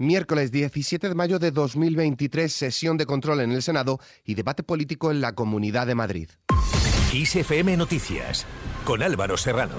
Miércoles 17 de mayo de 2023, sesión de control en el Senado y debate político en la Comunidad de Madrid. ISFM Noticias con Álvaro Serrano.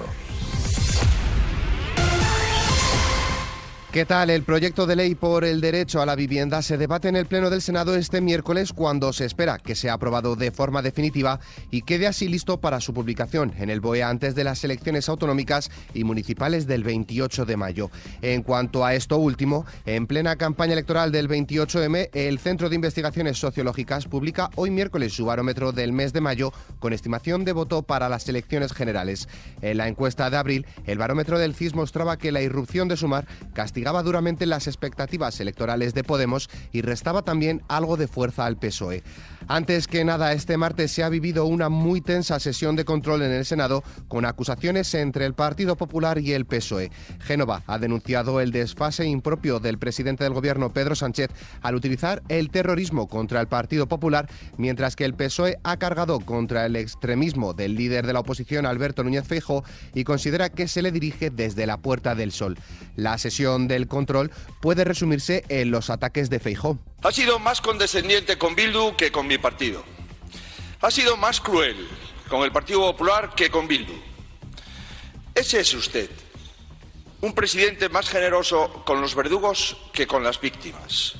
¿Qué tal? El proyecto de ley por el derecho a la vivienda se debate en el Pleno del Senado este miércoles cuando se espera que sea aprobado de forma definitiva y quede así listo para su publicación en el BOE antes de las elecciones autonómicas y municipales del 28 de mayo. En cuanto a esto último, en plena campaña electoral del 28M, el Centro de Investigaciones Sociológicas publica hoy miércoles su barómetro del mes de mayo con estimación de voto para las elecciones generales. En la encuesta de abril, el barómetro del CIS mostraba que la irrupción de Sumar castigaba castigaba duramente las expectativas electorales de Podemos y restaba también algo de fuerza al PSOE. Antes que nada, este martes se ha vivido una muy tensa sesión de control en el Senado con acusaciones entre el Partido Popular y el PSOE. Génova ha denunciado el desfase impropio del presidente del gobierno Pedro Sánchez al utilizar el terrorismo contra el Partido Popular, mientras que el PSOE ha cargado contra el extremismo del líder de la oposición Alberto Núñez Feijóo y considera que se le dirige desde la Puerta del Sol. La sesión del control puede resumirse en los ataques de Feijó. Ha sido más condescendiente con Bildu que con mi partido. Ha sido más cruel con el Partido Popular que con Bildu. Ese es usted. Un presidente más generoso con los verdugos que con las víctimas.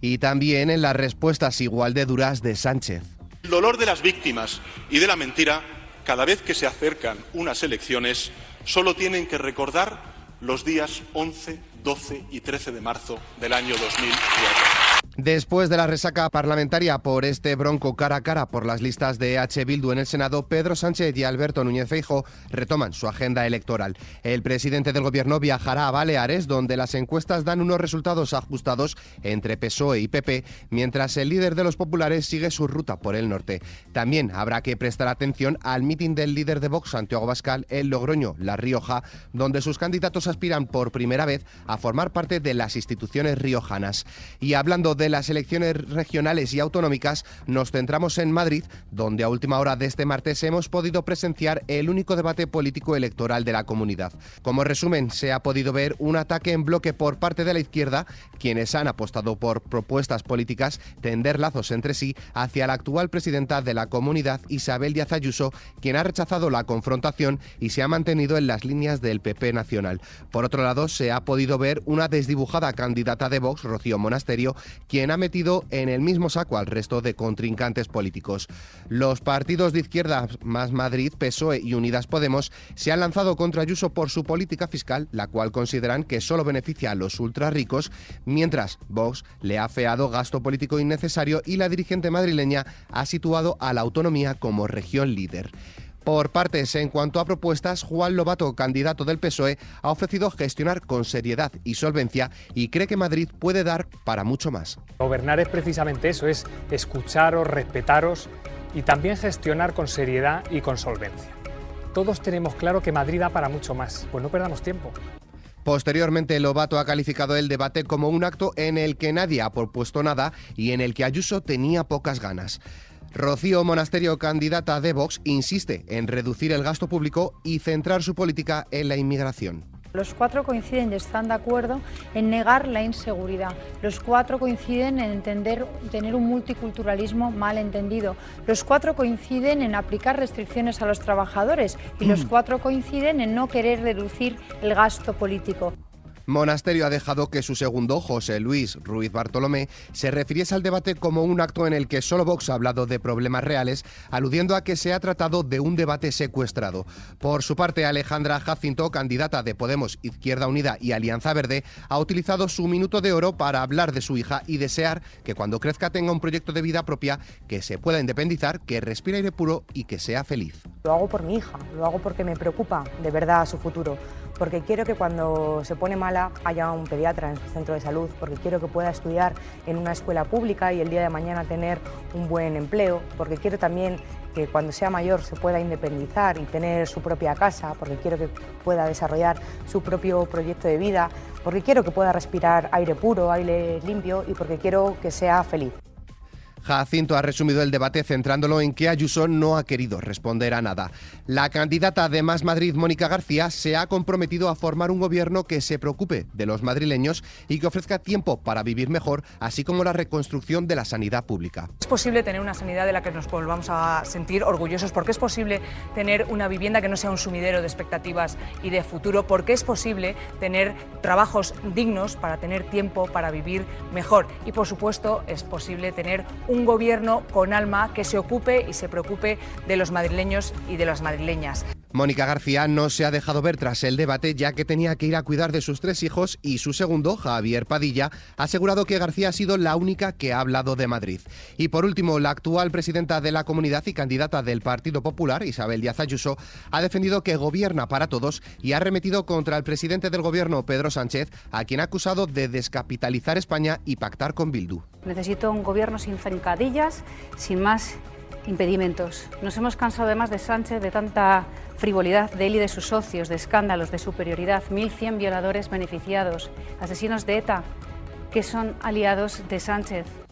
Y también en las respuestas igual de duras de Sánchez. El dolor de las víctimas y de la mentira, cada vez que se acercan unas elecciones, solo tienen que recordar los días 11, 12 y 13 de marzo del año 2004. Después de la resaca parlamentaria por este bronco cara a cara por las listas de H. Bildu en el Senado, Pedro Sánchez y Alberto Núñez Feijo retoman su agenda electoral. El presidente del gobierno viajará a Baleares, donde las encuestas dan unos resultados ajustados entre PSOE y PP, mientras el líder de los populares sigue su ruta por el norte. También habrá que prestar atención al mitin del líder de Vox, Santiago Bascal, en Logroño, La Rioja, donde sus candidatos aspiran por primera vez a formar parte de las instituciones riojanas. Y hablando de las elecciones regionales y autonómicas, nos centramos en Madrid, donde a última hora de este martes hemos podido presenciar el único debate político electoral de la comunidad. Como resumen, se ha podido ver un ataque en bloque por parte de la izquierda, quienes han apostado por propuestas políticas, tender lazos entre sí hacia la actual presidenta de la comunidad, Isabel Díaz Ayuso, quien ha rechazado la confrontación y se ha mantenido en las líneas del PP nacional. Por otro lado, se ha podido ver una desdibujada candidata de Vox, Rocío Monasterio, quien ha metido en el mismo saco al resto de contrincantes políticos. Los partidos de izquierda más Madrid, PSOE y Unidas Podemos se han lanzado contra Ayuso por su política fiscal, la cual consideran que solo beneficia a los ultra ricos, mientras Vox le ha feado gasto político innecesario y la dirigente madrileña ha situado a la autonomía como región líder. Por partes, en cuanto a propuestas, Juan Lobato, candidato del PSOE, ha ofrecido gestionar con seriedad y solvencia y cree que Madrid puede dar para mucho más. Gobernar es precisamente eso, es escucharos, respetaros y también gestionar con seriedad y con solvencia. Todos tenemos claro que Madrid da para mucho más, pues no perdamos tiempo. Posteriormente, Lobato ha calificado el debate como un acto en el que nadie ha propuesto nada y en el que Ayuso tenía pocas ganas. Rocío Monasterio, candidata de Vox, insiste en reducir el gasto público y centrar su política en la inmigración. Los cuatro coinciden y están de acuerdo en negar la inseguridad. Los cuatro coinciden en entender, tener un multiculturalismo mal entendido. Los cuatro coinciden en aplicar restricciones a los trabajadores y los cuatro coinciden en no querer reducir el gasto político. Monasterio ha dejado que su segundo, José Luis Ruiz Bartolomé, se refiriese al debate como un acto en el que solo Vox ha hablado de problemas reales, aludiendo a que se ha tratado de un debate secuestrado. Por su parte, Alejandra Jacinto, candidata de Podemos, Izquierda Unida y Alianza Verde, ha utilizado su minuto de oro para hablar de su hija y desear que cuando crezca tenga un proyecto de vida propia, que se pueda independizar, que respire aire puro y que sea feliz. Lo hago por mi hija, lo hago porque me preocupa de verdad su futuro porque quiero que cuando se pone mala haya un pediatra en su centro de salud, porque quiero que pueda estudiar en una escuela pública y el día de mañana tener un buen empleo, porque quiero también que cuando sea mayor se pueda independizar y tener su propia casa, porque quiero que pueda desarrollar su propio proyecto de vida, porque quiero que pueda respirar aire puro, aire limpio y porque quiero que sea feliz. Jacinto ha resumido el debate centrándolo en que Ayuso no ha querido responder a nada. La candidata de Más Madrid, Mónica García, se ha comprometido a formar un gobierno que se preocupe de los madrileños y que ofrezca tiempo para vivir mejor, así como la reconstrucción de la sanidad pública. Es posible tener una sanidad de la que nos volvamos a sentir orgullosos, porque es posible tener una vivienda que no sea un sumidero de expectativas y de futuro, porque es posible tener trabajos dignos para tener tiempo para vivir mejor. Y por supuesto es posible tener un un gobierno con alma que se ocupe y se preocupe de los madrileños y de las madrileñas. Mónica García no se ha dejado ver tras el debate ya que tenía que ir a cuidar de sus tres hijos y su segundo, Javier Padilla, ha asegurado que García ha sido la única que ha hablado de Madrid. Y por último, la actual presidenta de la comunidad y candidata del Partido Popular, Isabel Díaz Ayuso, ha defendido que gobierna para todos y ha remetido contra el presidente del gobierno, Pedro Sánchez, a quien ha acusado de descapitalizar España y pactar con Bildu. Necesito un gobierno sin zancadillas, sin más impedimentos. Nos hemos cansado además de Sánchez de tanta frivolidad de él y de sus socios, de escándalos, de superioridad, 1.100 violadores beneficiados, asesinos de ETA que son aliados de Sánchez.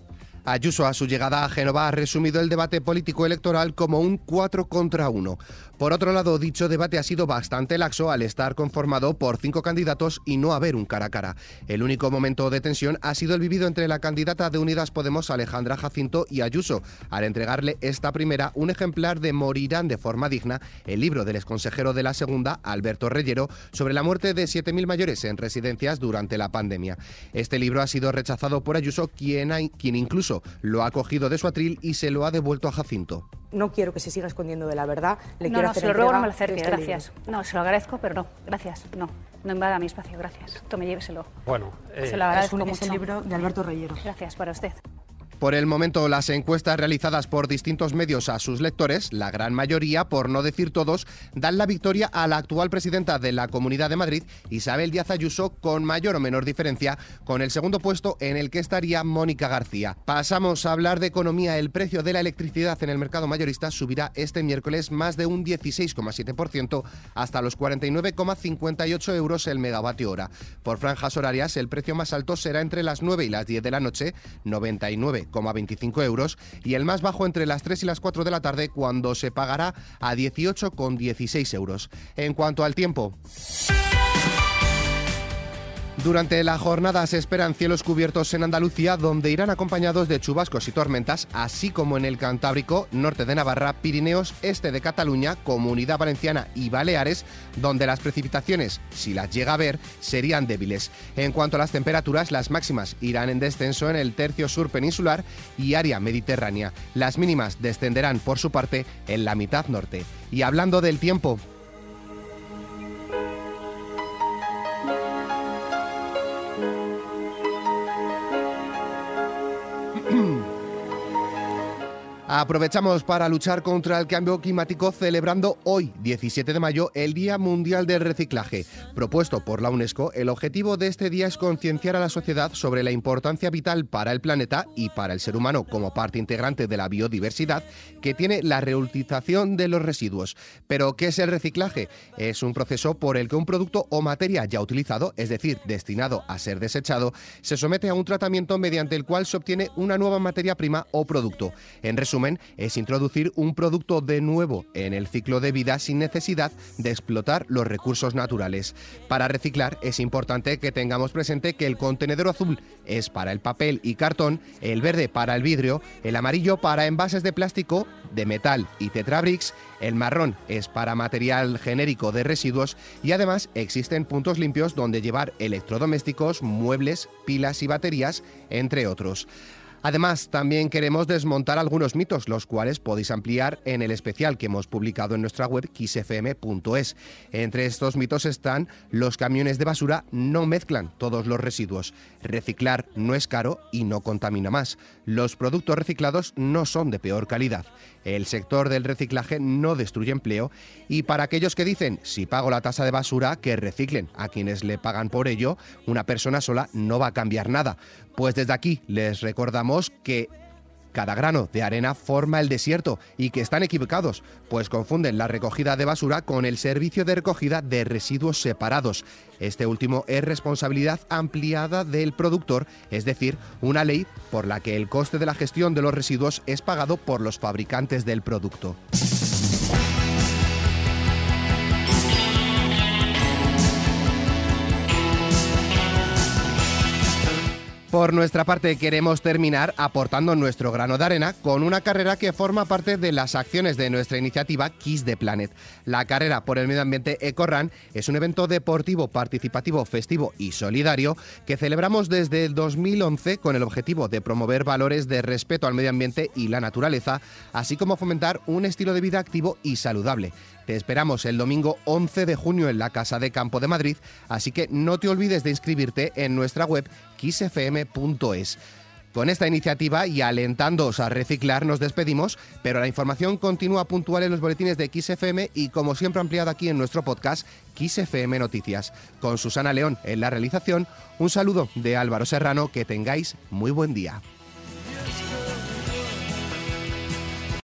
Ayuso, a su llegada a Génova, ha resumido el debate político electoral como un 4 contra 1. Por otro lado, dicho debate ha sido bastante laxo al estar conformado por cinco candidatos y no haber un cara a cara. El único momento de tensión ha sido el vivido entre la candidata de Unidas Podemos, Alejandra Jacinto, y Ayuso, al entregarle esta primera un ejemplar de Morirán de forma digna, el libro del exconsejero de la segunda, Alberto Reyero, sobre la muerte de 7.000 mayores en residencias durante la pandemia. Este libro ha sido rechazado por Ayuso, quien incluso lo ha cogido de su atril y se lo ha devuelto a Jacinto no quiero que se siga escondiendo de la verdad. Le no, quiero no, hacer se lo ruego, no me lo este gracias. No, se lo agradezco, pero no, gracias, no. No invada mi espacio, gracias. Tome, lléveselo. Bueno, se lo agradezco es, un, libro de Alberto Reyero. Gracias para usted. Por el momento, las encuestas realizadas por distintos medios a sus lectores, la gran mayoría, por no decir todos, dan la victoria a la actual presidenta de la Comunidad de Madrid, Isabel Díaz Ayuso, con mayor o menor diferencia, con el segundo puesto en el que estaría Mónica García. Pasamos a hablar de economía. El precio de la electricidad en el mercado mayorista subirá este miércoles más de un 16,7% hasta los 49,58 euros el megavatio hora. Por franjas horarias, el precio más alto será entre las 9 y las 10 de la noche, 99 25 euros y el más bajo entre las 3 y las 4 de la tarde cuando se pagará a 18,16 euros. En cuanto al tiempo. Durante la jornada se esperan cielos cubiertos en Andalucía, donde irán acompañados de chubascos y tormentas, así como en el Cantábrico, norte de Navarra, Pirineos, este de Cataluña, Comunidad Valenciana y Baleares, donde las precipitaciones, si las llega a ver, serían débiles. En cuanto a las temperaturas, las máximas irán en descenso en el tercio sur peninsular y área mediterránea. Las mínimas descenderán por su parte en la mitad norte. Y hablando del tiempo, Aprovechamos para luchar contra el cambio climático celebrando hoy, 17 de mayo, el Día Mundial del Reciclaje. Propuesto por la UNESCO, el objetivo de este día es concienciar a la sociedad sobre la importancia vital para el planeta y para el ser humano como parte integrante de la biodiversidad que tiene la reutilización de los residuos. Pero, ¿qué es el reciclaje? Es un proceso por el que un producto o materia ya utilizado, es decir, destinado a ser desechado, se somete a un tratamiento mediante el cual se obtiene una nueva materia prima o producto. En resumen, es introducir un producto de nuevo en el ciclo de vida sin necesidad de explotar los recursos naturales. Para reciclar es importante que tengamos presente que el contenedor azul es para el papel y cartón, el verde para el vidrio, el amarillo para envases de plástico, de metal y tetrabricks, el marrón es para material genérico de residuos y además existen puntos limpios donde llevar electrodomésticos, muebles, pilas y baterías, entre otros. Además, también queremos desmontar algunos mitos, los cuales podéis ampliar en el especial que hemos publicado en nuestra web xfm.es. Entre estos mitos están los camiones de basura no mezclan todos los residuos, reciclar no es caro y no contamina más, los productos reciclados no son de peor calidad, el sector del reciclaje no destruye empleo y para aquellos que dicen si pago la tasa de basura, que reciclen a quienes le pagan por ello, una persona sola no va a cambiar nada. Pues desde aquí les recordamos que cada grano de arena forma el desierto y que están equivocados, pues confunden la recogida de basura con el servicio de recogida de residuos separados. Este último es responsabilidad ampliada del productor, es decir, una ley por la que el coste de la gestión de los residuos es pagado por los fabricantes del producto. Por nuestra parte, queremos terminar aportando nuestro grano de arena con una carrera que forma parte de las acciones de nuestra iniciativa Kiss the Planet. La carrera por el medio ambiente EcoRun es un evento deportivo, participativo, festivo y solidario que celebramos desde el 2011 con el objetivo de promover valores de respeto al medio ambiente y la naturaleza, así como fomentar un estilo de vida activo y saludable. Te esperamos el domingo 11 de junio en la Casa de Campo de Madrid, así que no te olvides de inscribirte en nuestra web xfm.es. Con esta iniciativa y alentándoos a reciclar nos despedimos, pero la información continúa puntual en los boletines de XFM y como siempre ampliada aquí en nuestro podcast XFM Noticias. Con Susana León en la realización, un saludo de Álvaro Serrano, que tengáis muy buen día.